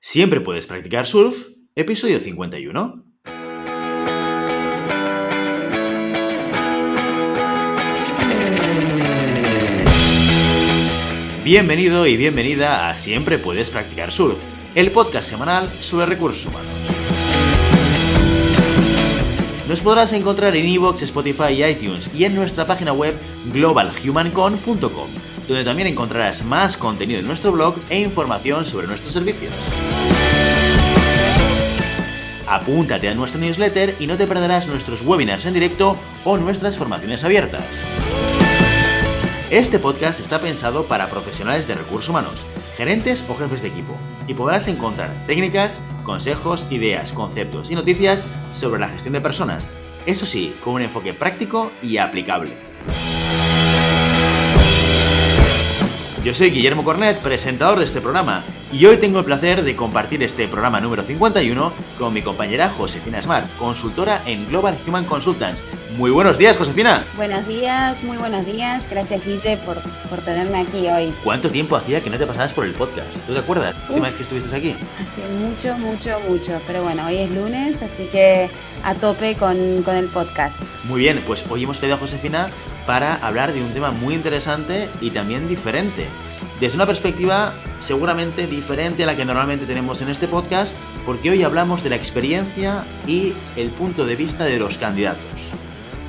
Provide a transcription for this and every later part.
Siempre puedes practicar surf, episodio 51. Bienvenido y bienvenida a Siempre puedes practicar surf, el podcast semanal sobre recursos humanos. Nos podrás encontrar en iVoox, Spotify y iTunes y en nuestra página web globalhumancon.com, donde también encontrarás más contenido en nuestro blog e información sobre nuestros servicios. Apúntate a nuestra newsletter y no te perderás nuestros webinars en directo o nuestras formaciones abiertas. Este podcast está pensado para profesionales de recursos humanos, gerentes o jefes de equipo, y podrás encontrar técnicas, consejos, ideas, conceptos y noticias sobre la gestión de personas, eso sí, con un enfoque práctico y aplicable. Yo soy Guillermo Cornet, presentador de este programa, y hoy tengo el placer de compartir este programa número 51 con mi compañera Josefina Smart, consultora en Global Human Consultants. Muy buenos días, Josefina. Buenos días, muy buenos días. Gracias, Guille, por, por tenerme aquí hoy. ¿Cuánto tiempo hacía que no te pasabas por el podcast? ¿Tú te acuerdas? ¿La última vez que estuviste aquí? Hace mucho, mucho, mucho. Pero bueno, hoy es lunes, así que a tope con, con el podcast. Muy bien, pues hoy hemos traído a Josefina para hablar de un tema muy interesante y también diferente. Desde una perspectiva seguramente diferente a la que normalmente tenemos en este podcast, porque hoy hablamos de la experiencia y el punto de vista de los candidatos.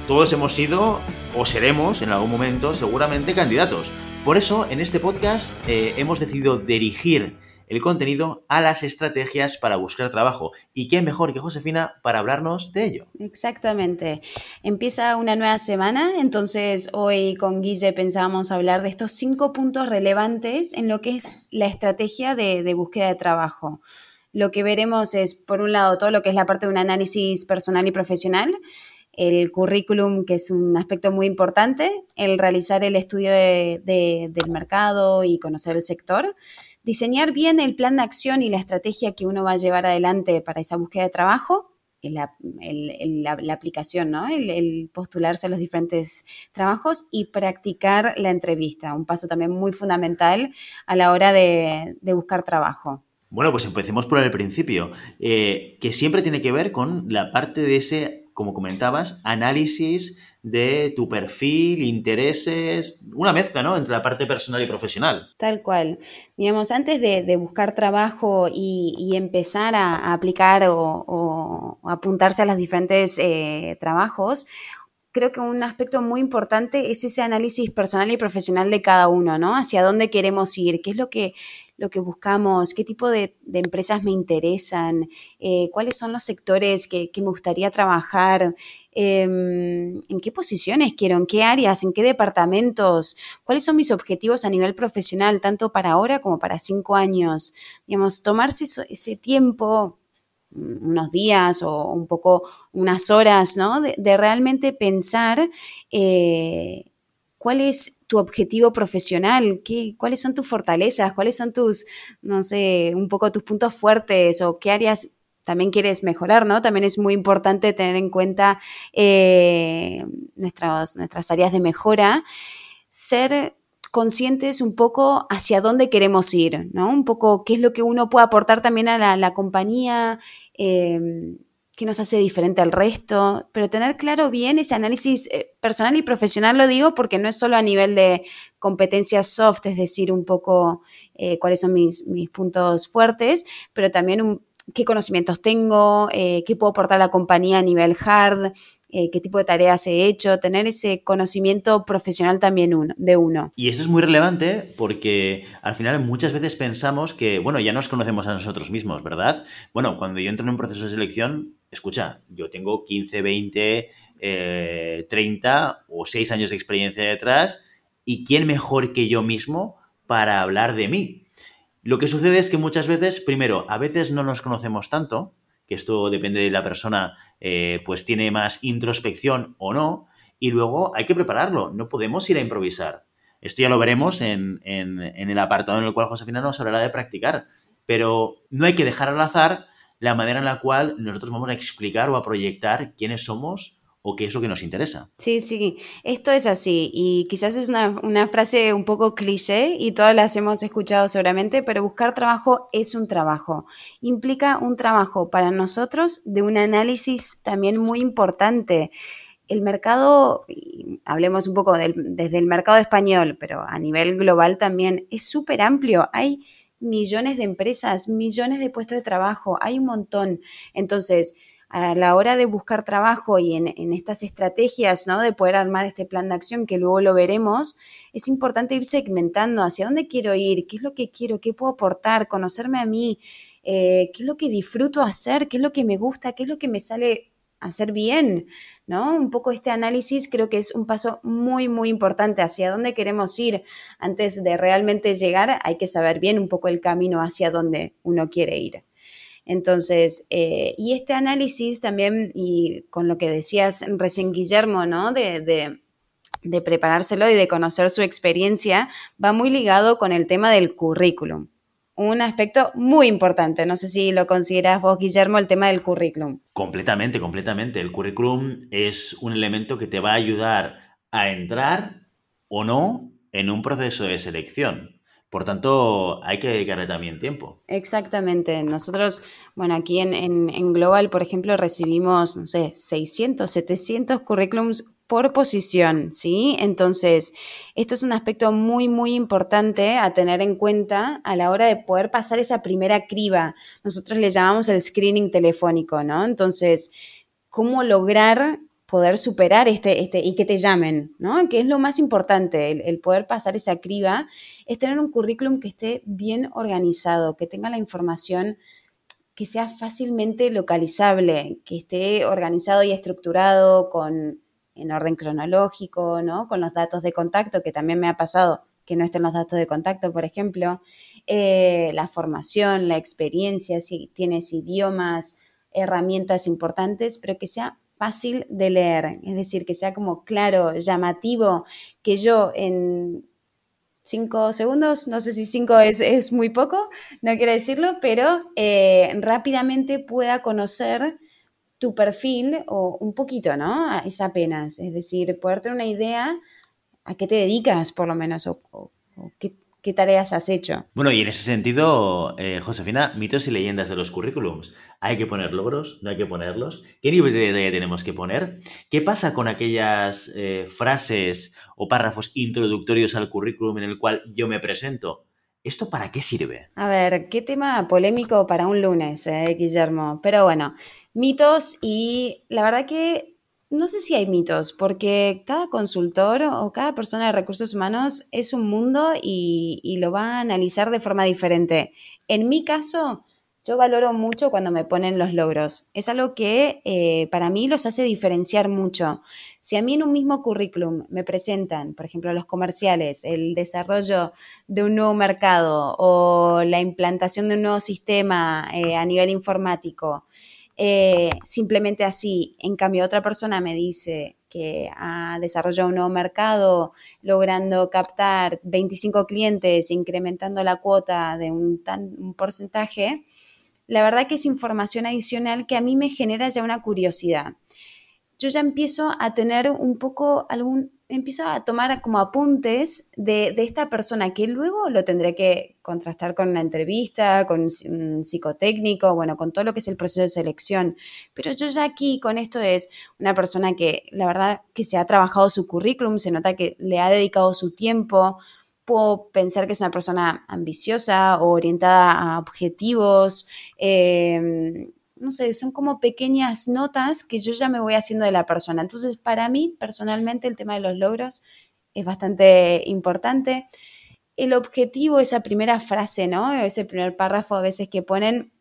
Todos hemos sido o seremos en algún momento seguramente candidatos. Por eso en este podcast eh, hemos decidido dirigir el contenido a las estrategias para buscar trabajo. ¿Y qué mejor que Josefina para hablarnos de ello? Exactamente. Empieza una nueva semana, entonces hoy con Guille pensábamos hablar de estos cinco puntos relevantes en lo que es la estrategia de, búsqueda de trabajo. Lo que veremos es, por un lado, todo lo que es la parte de un análisis personal y profesional, el currículum, que es un aspecto muy importante, el realizar el estudio de, del mercado y conocer el sector, diseñar bien el plan de acción y la estrategia que uno va a llevar adelante para esa búsqueda de trabajo, la, la, aplicación, ¿no? El, el, postularse a los diferentes trabajos y practicar la entrevista, un paso también muy fundamental a la hora de, de buscar trabajo. Bueno, pues empecemos por el principio, eh, que siempre tiene que ver con la parte de ese, como comentabas, análisis de tu perfil, intereses, una mezcla, ¿no? Entre la parte personal y profesional. Tal cual. Digamos, antes de, buscar trabajo y, empezar a, aplicar o, o, apuntarse a los diferentes eh, trabajos, creo que un aspecto muy importante es ese análisis personal y profesional de cada uno, ¿no? Hacia dónde queremos ir, qué es lo que, lo que buscamos, qué tipo de, de empresas me interesan, eh, cuáles son los sectores que, que me gustaría trabajar, eh, en qué posiciones quiero, en qué áreas, en qué departamentos, cuáles son mis objetivos a nivel profesional, tanto para ahora como para cinco años. Digamos, tomarse eso, ese tiempo unos días o un poco unas horas, ¿no? De, realmente pensar eh, cuál es tu objetivo profesional, ¿Qué, cuáles son tus fortalezas, cuáles son tus, no sé, un poco tus puntos fuertes o qué áreas también quieres mejorar, ¿no? También es muy importante tener en cuenta eh, nuestras, nuestras áreas de mejora, ser conscientes un poco hacia dónde queremos ir, ¿no? Un poco qué es lo que uno puede aportar también a la, compañía, eh, qué nos hace diferente al resto, pero tener claro bien ese análisis eh, personal y profesional lo digo porque no es solo a nivel de competencias soft, es decir, un poco eh, cuáles son mis, mis, puntos fuertes, pero también un, qué conocimientos tengo, eh, qué puedo aportar a la compañía a nivel hard, eh, qué tipo de tareas he hecho, tener ese conocimiento profesional también uno, de uno. Y eso es muy relevante porque al final muchas veces pensamos que, bueno, ya nos conocemos a nosotros mismos, ¿verdad? Bueno, cuando yo entro en un proceso de selección, escucha, yo tengo 15, 20, eh, 30 o 6 años de experiencia detrás y quién mejor que yo mismo para hablar de mí. Lo que sucede es que muchas veces, primero, a veces no nos conocemos tanto, que esto depende de la persona, eh, pues tiene más introspección o no, y luego hay que prepararlo, no podemos ir a improvisar. Esto ya lo veremos en, en, en el apartado en el cual Josefina nos hablará de practicar, pero no hay que dejar al azar la manera en la cual nosotros vamos a explicar o a proyectar quiénes somos o qué es lo que nos interesa. Sí, sí, esto es así y quizás es una, una frase un poco cliché y todas las hemos escuchado seguramente, pero buscar trabajo es un trabajo. Implica un trabajo para nosotros de un análisis también muy importante el mercado, hablemos un poco desde el mercado español, pero a nivel global también, es súper amplio. Hay millones de empresas, millones de puestos de trabajo, hay un montón. Entonces, a la hora de buscar trabajo y en, estas estrategias, ¿no? De poder armar este plan de acción, que luego lo veremos, es importante ir segmentando hacia dónde quiero ir, qué es lo que quiero, qué puedo aportar, conocerme a mí, eh, qué es lo que disfruto hacer, qué es lo que me gusta, qué es lo que me sale hacer bien, ¿no? Un poco este análisis creo que es un paso muy, muy importante hacia dónde queremos ir. Antes de realmente llegar, hay que saber bien un poco el camino hacia dónde uno quiere ir. Entonces, eh, y este análisis también, y con lo que decías recién Guillermo, ¿no? De, de, de preparárselo y de conocer su experiencia, va muy ligado con el tema del currículum un aspecto muy importante. No sé si lo consideras vos, Guillermo, el tema del currículum. Completamente, completamente. El currículum es un elemento que te va a ayudar a entrar o no en un proceso de selección. Por tanto, hay que dedicarle también tiempo. Exactamente. Nosotros, bueno, aquí en, en, Global, por ejemplo, recibimos, no sé, 600, 700 currículums por posición, ¿sí? Entonces, esto es un aspecto muy, muy importante a tener en cuenta a la hora de poder pasar esa primera criba. Nosotros le llamamos el screening telefónico, ¿no? Entonces, ¿cómo lograr poder superar este, este y que te llamen, ¿no? Que es lo más importante, el, poder pasar esa criba, es tener un currículum que esté bien organizado, que tenga la información que sea fácilmente localizable, que esté organizado y estructurado con en orden cronológico, ¿no? Con los datos de contacto, que también me ha pasado que no estén los datos de contacto, por ejemplo, eh, la formación, la experiencia, si tienes idiomas, herramientas importantes, pero que sea fácil de leer, es decir, que sea como claro, llamativo, que yo en cinco segundos, no sé si cinco es, muy poco, no quiero decirlo, pero eh, rápidamente pueda conocer tu perfil o un poquito, ¿no? Es apenas, es decir, poder tener una idea a qué te dedicas por lo menos o, qué, tareas has hecho. Bueno, y en ese sentido, eh, Josefina, mitos y leyendas de los currículums. ¿Hay que poner logros? ¿No hay que ponerlos? ¿Qué nivel de detalle tenemos que poner? ¿Qué pasa con aquellas eh, frases o párrafos introductorios al currículum en el cual yo me presento? ¿Esto para qué sirve? A ver, qué tema polémico para un lunes, eh, Guillermo. Pero bueno, mitos y la verdad que no sé si hay mitos, porque cada consultor o cada persona de recursos humanos es un mundo y, lo va a analizar de forma diferente. En mi caso, yo valoro mucho cuando me ponen los logros. Es algo que eh, para mí los hace diferenciar mucho. Si a mí en un mismo currículum me presentan, por ejemplo, los comerciales, el desarrollo de un nuevo mercado o la implantación de un nuevo sistema eh, a nivel informático, eh, simplemente así. En cambio, otra persona me dice que ha desarrollado un nuevo mercado, logrando captar 25 clientes, incrementando la cuota de un, un porcentaje, la verdad que es información adicional que a mí me genera ya una curiosidad. Yo ya empiezo a tener un poco algún empiezo a tomar como apuntes de, esta persona que luego lo tendré que contrastar con una entrevista, con un psicotécnico, bueno, con todo lo que es el proceso de selección. Pero yo ya aquí con esto es una persona que la verdad que se ha trabajado su currículum, se nota que le ha dedicado su tiempo. Puedo pensar que es una persona ambiciosa o orientada a objetivos. Eh, no sé, son como pequeñas notas que yo ya me voy haciendo de la persona. Entonces, para mí, personalmente, el tema de los logros es bastante importante. El objetivo, esa primera frase, ¿no? Ese primer párrafo a veces que ponen,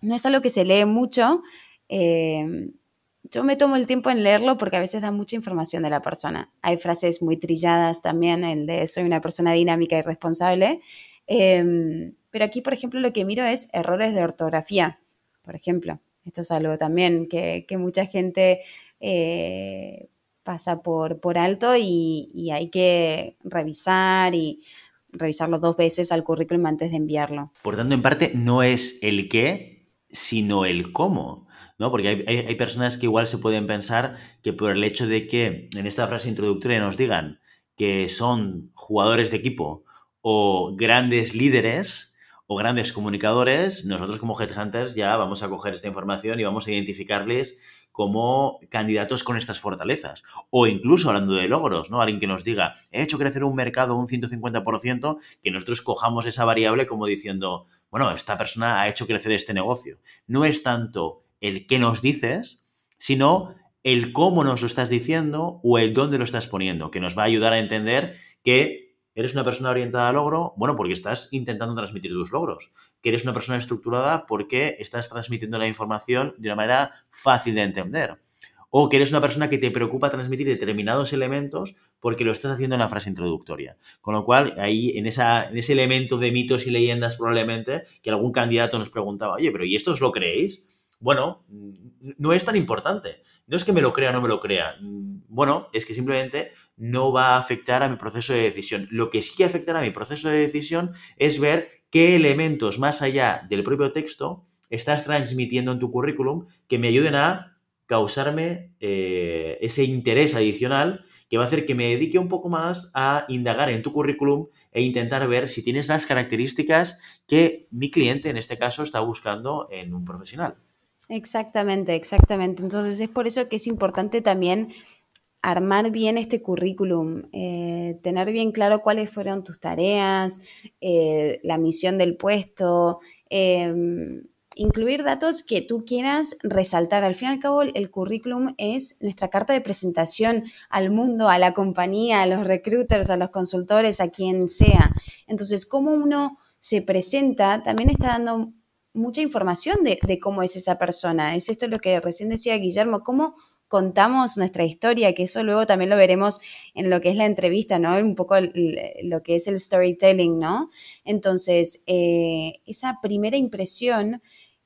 no es algo que se lee mucho. Eh, yo me tomo el tiempo en leerlo porque a veces da mucha información de la persona. Hay frases muy trilladas también, el de soy una persona dinámica y responsable. Eh, pero aquí, por ejemplo, lo que miro es errores de ortografía por ejemplo. Esto es algo también que, mucha gente eh, pasa por, alto y, hay que revisar y revisarlo dos veces al currículum antes de enviarlo. Por tanto, en parte no es el qué, sino el cómo. ¿no? Porque hay, personas que igual se pueden pensar que por el hecho de que en esta frase introductoria nos digan que son jugadores de equipo o grandes líderes o grandes comunicadores, nosotros como headhunters ya vamos a coger esta información y vamos a identificarles como candidatos con estas fortalezas. O incluso hablando de logros, ¿no? Alguien que nos diga, he hecho crecer un mercado un 150%, que nosotros cojamos esa variable como diciendo, bueno, esta persona ha hecho crecer este negocio. No es tanto el qué nos dices, sino el cómo nos lo estás diciendo o el dónde lo estás poniendo, que nos va a ayudar a entender que eres una persona orientada al logro, bueno, porque estás intentando transmitir tus logros, que eres una persona estructurada porque estás transmitiendo la información de una manera fácil de entender, o que eres una persona que te preocupa transmitir determinados elementos porque lo estás haciendo en la frase introductoria. Con lo cual, ahí en, esa, en ese elemento de mitos y leyendas probablemente, que algún candidato nos preguntaba, oye, pero ¿y esto os lo creéis? Bueno, no es tan importante. No es que me lo crea o no me lo crea. Bueno, es que simplemente no va a afectar a mi proceso de decisión. Lo que sí afectará a mi proceso de decisión es ver qué elementos más allá del propio texto estás transmitiendo en tu currículum que me ayuden a causarme eh, ese interés adicional que va a hacer que me dedique un poco más a indagar en tu currículum e intentar ver si tienes las características que mi cliente en este caso está buscando en un profesional. Exactamente, exactamente. Entonces es por eso que es importante también armar bien este currículum, eh, tener bien claro cuáles fueron tus tareas, eh, la misión del puesto, em, incluir datos que tú quieras resaltar. Al fin y al cabo, el currículum es nuestra carta de presentación al mundo, a la compañía, a los recruiters, a los consultores, a quien sea. Entonces, cómo uno se presenta también está dando mucha información de, cómo es esa persona. Es esto lo que recién decía Guillermo, cómo contamos nuestra historia, que eso luego también lo veremos en lo que es la entrevista, ¿no? Un poco lo que es el storytelling, ¿no? Entonces, eh, esa primera impresión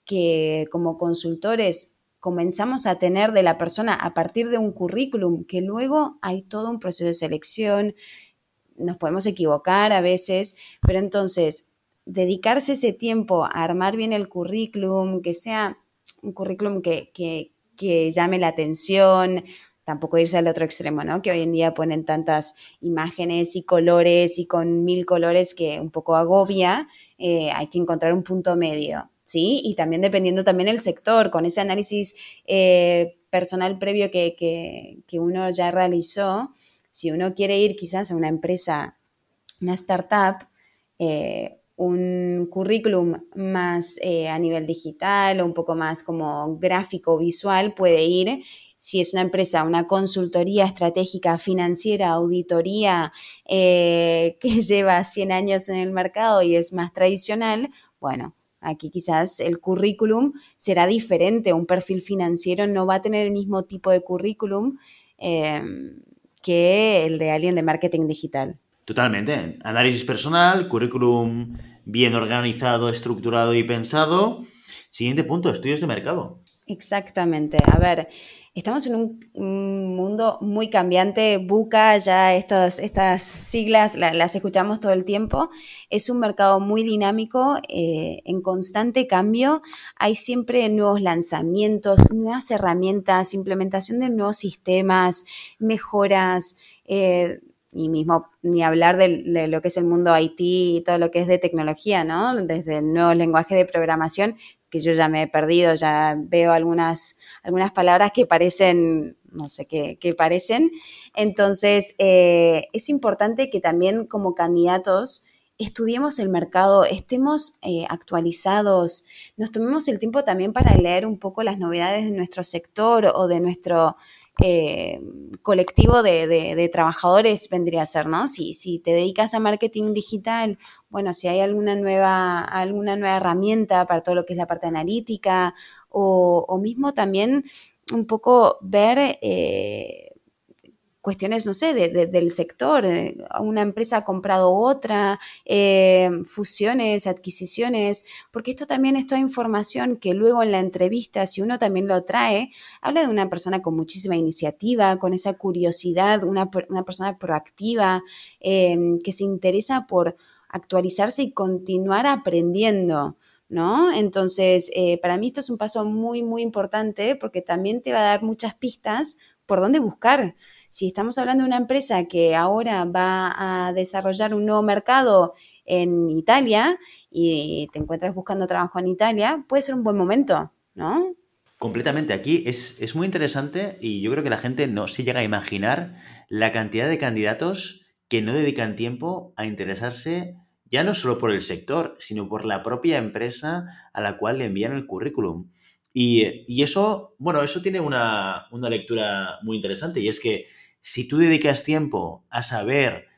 que como consultores comenzamos a tener de la persona a partir de un currículum, que luego hay todo un proceso de selección, nos podemos equivocar a veces, pero entonces dedicarse ese tiempo a armar bien el currículum, que sea un currículum que, llame la atención, tampoco irse al otro extremo, ¿no? Que hoy en día ponen tantas imágenes y colores y con mil colores que un poco agobia, eh, hay que encontrar un punto medio, ¿sí? Y también dependiendo también el sector, con ese análisis eh, personal previo que, uno ya realizó, si uno quiere ir quizás a una empresa, una startup, eh, un currículum más eh, a nivel digital o un poco más como gráfico visual puede ir. Si es una empresa, una consultoría estratégica financiera, auditoría eh, que lleva 100 años en el mercado y es más tradicional, bueno, aquí quizás el currículum será diferente. Un perfil financiero no va a tener el mismo tipo de currículum eh, que el de alguien de marketing digital. Totalmente. Análisis personal, currículum bien organizado, estructurado y pensado. Siguiente punto, estudios de mercado. Exactamente. A ver, estamos en un, mundo muy cambiante. Buca, ya estas, estas siglas las escuchamos todo el tiempo. Es un mercado muy dinámico, eh, en constante cambio. Hay siempre nuevos lanzamientos, nuevas herramientas, implementación de nuevos sistemas, mejoras. Eh, y mismo ni hablar de, lo que es el mundo IT y todo lo que es de tecnología, ¿no? Desde el nuevo lenguaje de programación, que yo ya me he perdido, ya veo algunas, algunas palabras que parecen, no sé qué, parecen. Entonces, eh, es importante que también como candidatos estudiemos el mercado, estemos eh, actualizados, nos tomemos el tiempo también para leer un poco las novedades de nuestro sector o de nuestro eh, colectivo de, trabajadores vendría a ser, ¿no? Si, si te dedicas a marketing digital, bueno, si hay alguna nueva, alguna nueva herramienta para todo lo que es la parte analítica o, o mismo también un poco ver eh, cuestiones, no sé, del sector. Eh, una empresa ha comprado otra, eh, fusiones, adquisiciones, porque esto también es toda información que luego en la entrevista, si uno también lo trae, habla de una persona con muchísima iniciativa, con esa curiosidad, una, persona proactiva, eh, que se interesa por actualizarse y continuar aprendiendo. ¿no? Entonces, para mí esto es un paso muy, muy importante porque también te va a dar muchas pistas por dónde buscar. Si estamos hablando de una empresa que ahora va a desarrollar un nuevo mercado en Italia y te encuentras buscando trabajo en Italia, puede ser un buen momento, ¿no? Completamente. Aquí es, es muy interesante y yo creo que la gente no se llega a imaginar la cantidad de candidatos que no dedican tiempo a interesarse ya no solo por el sector, sino por la propia empresa a la cual le envían el currículum. Y, eso, bueno, eso tiene una, lectura muy interesante y es que si tú dedicas tiempo a saber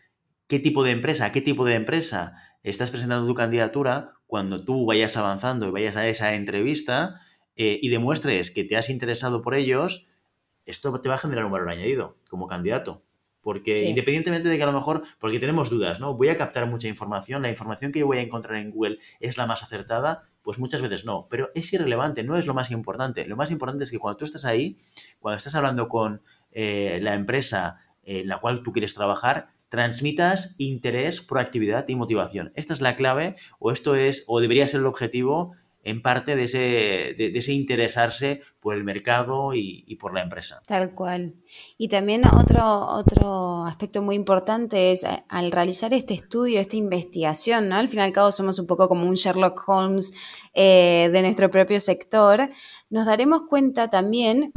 qué tipo de empresa, qué tipo de empresa estás presentando tu candidatura, cuando tú vayas avanzando y vayas a esa entrevista eh, y demuestres que te has interesado por ellos, esto te va a generar un valor añadido como candidato. Porque independientemente de que a lo mejor, porque tenemos dudas, ¿no? Voy a captar mucha información, la información que yo voy a encontrar en Google es la más acertada, pues muchas veces no, pero es irrelevante, no es lo más importante. Lo más importante es que cuando tú estás ahí, cuando estás hablando con eh, la empresa en la cual tú quieres trabajar, transmitas interés, proactividad y motivación. Esta es la clave, o esto es, o debería ser el objetivo en parte de ese, de, ese interesarse por el mercado y, por la empresa. Tal cual. Y también otro, otro aspecto muy importante es eh, al realizar este estudio, esta investigación, ¿no? Al fin y al cabo somos un poco como un Sherlock Holmes eh, de nuestro propio sector, nos daremos cuenta también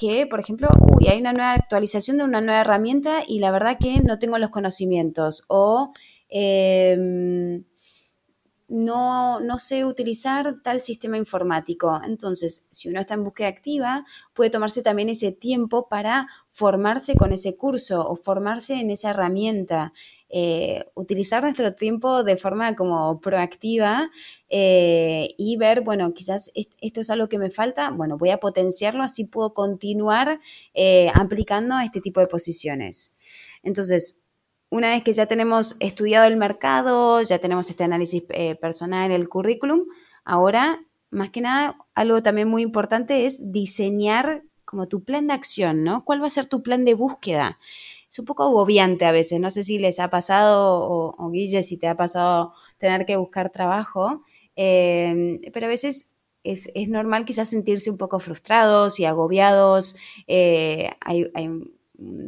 que, por ejemplo, uy, hay una nueva actualización de una nueva herramienta y la verdad que no tengo los conocimientos o... Em, no, no sé utilizar tal sistema informático. Entonces, si uno está en búsqueda activa, puede tomarse también ese tiempo para formarse con ese curso o formarse en esa herramienta. Eh, utilizar nuestro tiempo de forma como proactiva eh, y ver, bueno, quizás esto es algo que me falta, bueno, voy a potenciarlo, así puedo continuar eh, aplicando este tipo de posiciones. Entonces, una vez que ya tenemos estudiado el mercado, ya tenemos este análisis personal, el currículum, ahora, más que nada, algo también muy importante es diseñar como tu plan de acción, ¿no? ¿Cuál va a ser tu plan de búsqueda? Es un poco agobiante a veces, no sé si les ha pasado, o, Guille, si te ha pasado tener que buscar trabajo, eh, pero a veces es, normal quizás sentirse un poco frustrados y agobiados. Eh, hay, hay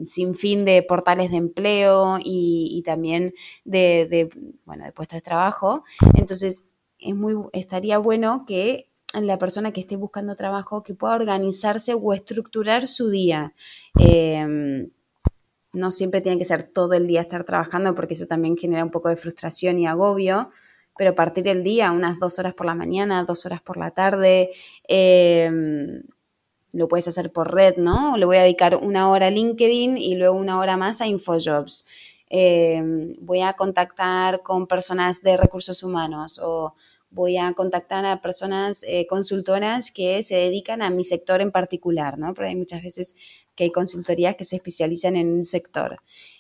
sin fin de portales de empleo y, también de, bueno, de puestos de trabajo. Entonces, es muy, estaría bueno que la persona que esté buscando trabajo que pueda organizarse o estructurar su día. Em, no siempre tiene que ser todo el día estar trabajando porque eso también genera un poco de frustración y agobio, pero partir el día, unas dos horas por la mañana, dos horas por la tarde, eh, lo puedes hacer por red, ¿no? Le voy a dedicar una hora a LinkedIn y luego una hora más a InfoJobs. Em, voy a contactar con personas de recursos humanos o voy a contactar a personas eh, consultoras que se dedican a mi sector en particular, ¿no? Pero hay muchas veces que hay consultorías que se especializan en un sector.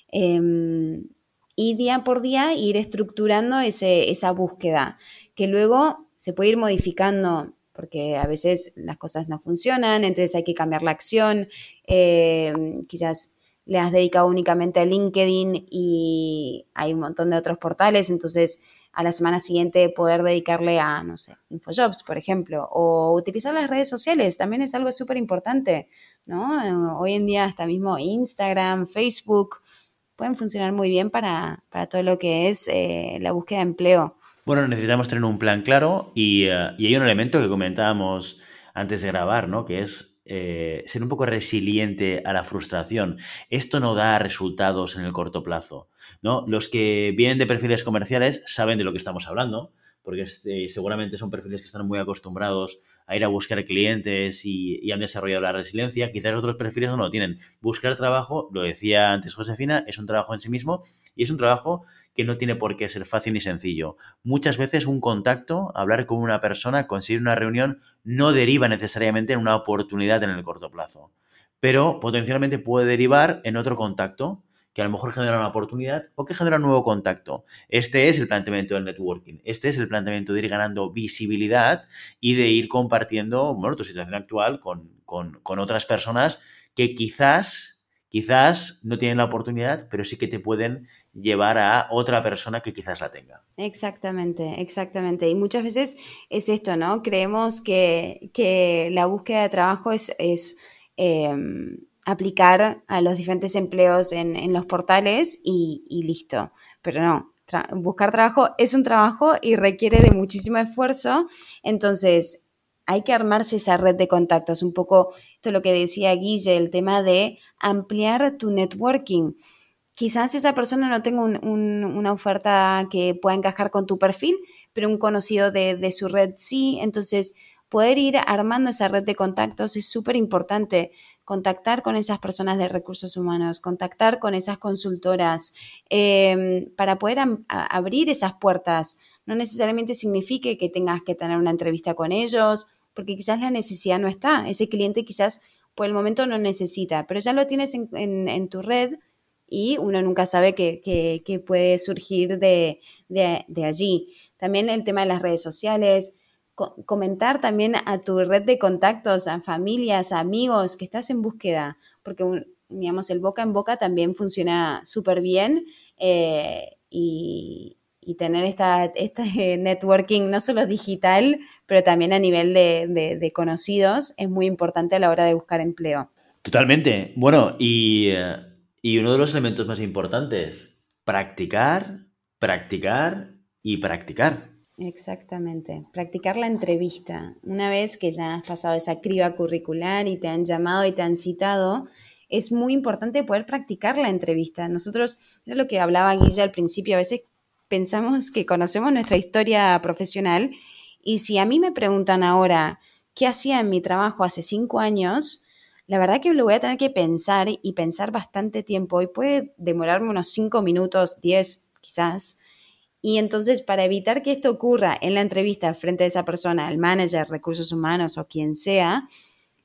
Em, y día por día ir estructurando ese, esa búsqueda, que luego se puede ir modificando porque a veces las cosas no funcionan, entonces hay que cambiar la acción, eh, quizás le has dedicado únicamente a LinkedIn y hay un montón de otros portales, entonces a la semana siguiente poder dedicarle a, no sé, InfoJobs, por ejemplo, o utilizar las redes sociales, también es algo súper importante, ¿no? Hoy en día hasta mismo Instagram, Facebook, pueden funcionar muy bien para, todo lo que es eh, la búsqueda de empleo. Bueno, necesitamos tener un plan claro y, eh, hay un elemento que comentábamos antes de grabar, ¿no? Que es eh, ser un poco resiliente a la frustración. Esto no da resultados en el corto plazo, ¿no? Los que vienen de perfiles comerciales saben de lo que estamos hablando, porque este, seguramente son perfiles que están muy acostumbrados a ir a buscar clientes y, y, han desarrollado la resiliencia. Quizás otros perfiles no lo tienen. Buscar trabajo, lo decía antes Josefina, es un trabajo en sí mismo y es un trabajo que no tiene por qué ser fácil ni sencillo. Muchas veces un contacto, hablar con una persona, conseguir una reunión, no deriva necesariamente en una oportunidad en el corto plazo, pero potencialmente puede derivar en otro contacto que a lo mejor genera una oportunidad o que genera un nuevo contacto. Este es el planteamiento del networking. Este es el planteamiento de ir ganando visibilidad y de ir compartiendo bueno, tu situación actual con, con otras personas que quizás, quizás no tienen la oportunidad, pero sí que te pueden llevar a otra persona que quizás la tenga. Exactamente, exactamente. Y muchas veces es esto, ¿no? Creemos que, la búsqueda de trabajo es, em, aplicar a los diferentes empleos en, los portales y, listo. Pero no, buscar trabajo es un trabajo y requiere de muchísimo esfuerzo. Entonces, hay que armarse esa red de contactos. Un poco esto es lo que decía Guille, el tema de ampliar tu networking. Quizás esa persona no tenga una oferta que pueda encajar con tu perfil, pero un conocido de, de su red sí. Entonces, poder ir armando esa red de contactos es súper importante. Contactar con esas personas de recursos humanos, contactar con esas consultoras, em, para poder abrir esas puertas. No necesariamente signifique que tengas que tener una entrevista con ellos, porque quizás la necesidad no está. Ese cliente quizás por el momento no necesita, pero ya lo tienes en tu red y uno nunca sabe qué, puede surgir de, allí. También el tema de las redes sociales, comentar también a tu red de contactos, a familias, amigos que estás en búsqueda, porque digamos, el boca en boca también funciona súper bien eh, y, tener esta, este networking no solo digital, pero también a nivel de, conocidos es muy importante a la hora de buscar empleo. Totalmente. Bueno, y eh, y uno de los elementos más importantes, practicar, practicar y practicar. Exactamente, practicar la entrevista. Una vez que ya has pasado esa criba curricular y te han llamado y te han citado, es muy importante poder practicar la entrevista. Nosotros, era lo que hablaba Guilla al principio, a veces pensamos que conocemos nuestra historia profesional y si a mí me preguntan ahora qué hacía en mi trabajo hace cinco años, la verdad que lo voy a tener que pensar y pensar bastante tiempo y puede demorarme unos 5 minutos, 10 quizás. Y entonces para evitar que esto ocurra en la entrevista frente a esa persona, el manager, recursos humanos o quien sea,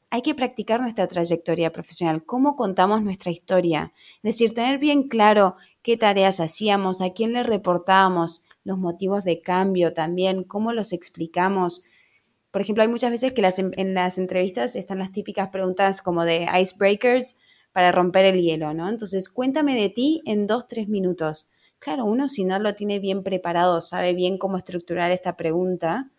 hay que practicar nuestra trayectoria profesional, cómo contamos nuestra historia. Es decir, tener bien claro qué tareas hacíamos, a quién le reportábamos, los motivos de cambio también, cómo los explicamos, por ejemplo, hay muchas veces que en las entrevistas están las típicas preguntas como de icebreakers para romper el hielo, ¿no? Entonces, cuéntame de ti en dos, tres minutos. Claro, uno si no lo tiene bien preparado, sabe bien cómo estructurar esta pregunta,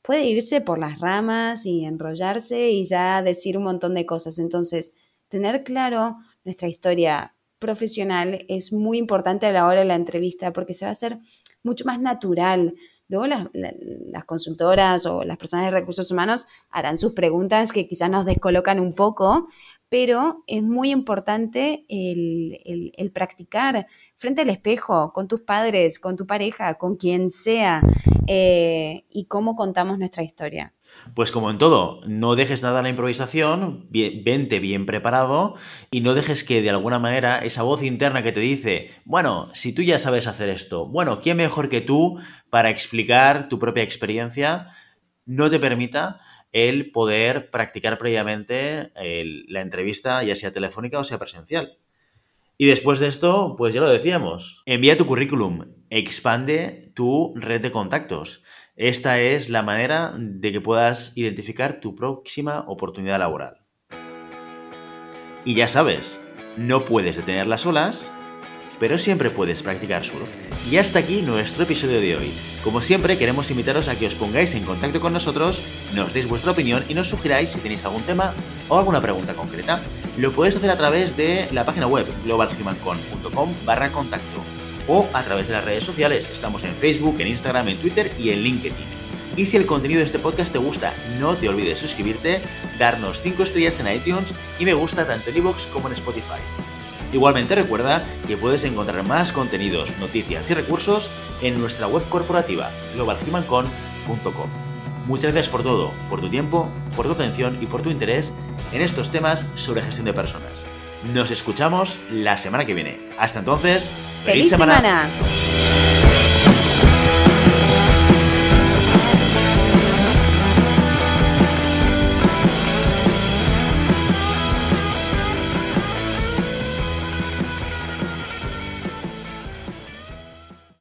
puede irse por las ramas y enrollarse y ya decir un montón de cosas. Entonces, tener claro nuestra historia profesional es muy importante a la hora de la entrevista porque se va a hacer mucho más natural, Luego las, consultoras o las personas de recursos humanos harán sus preguntas que quizás nos descolocan un poco, pero es muy importante el, practicar frente al espejo, con tus padres, con tu pareja, con quien sea, eh, y cómo contamos nuestra historia. Pues como en todo, no dejes nada a la improvisación, vente bien preparado y no dejes que de alguna manera esa voz interna que te dice, bueno, si tú ya sabes hacer esto, bueno, ¿quién mejor que tú para explicar tu propia experiencia? No te permita el poder practicar previamente la entrevista, ya sea telefónica o sea presencial. Y después de esto, pues ya lo decíamos, envía tu currículum, expande tu red de contactos. Esta es la manera de que puedas identificar tu próxima oportunidad laboral. Y ya sabes, no puedes detener las olas, pero siempre puedes practicar surf. Y hasta aquí nuestro episodio de hoy. Como siempre, queremos invitaros a que os pongáis en contacto con nosotros, nos deis vuestra opinión y nos sugiráis si tenéis algún tema o alguna pregunta concreta. Lo podéis hacer a través de la página web globalhumancon.com barra contacto o a través de las redes sociales. Estamos en Facebook, en Instagram, en Twitter y en LinkedIn. Y si el contenido de este podcast te gusta, no te olvides suscribirte, darnos 5 estrellas en iTunes y me gusta tanto en iVoox como en Spotify. Igualmente recuerda que puedes encontrar más contenidos, noticias y recursos en nuestra web corporativa globalhumancon.com. Muchas gracias por todo, por tu tiempo, por tu atención y por tu interés en estos temas sobre gestión de personas. Nos escuchamos la semana que viene. Hasta entonces, ¡feliz, semana!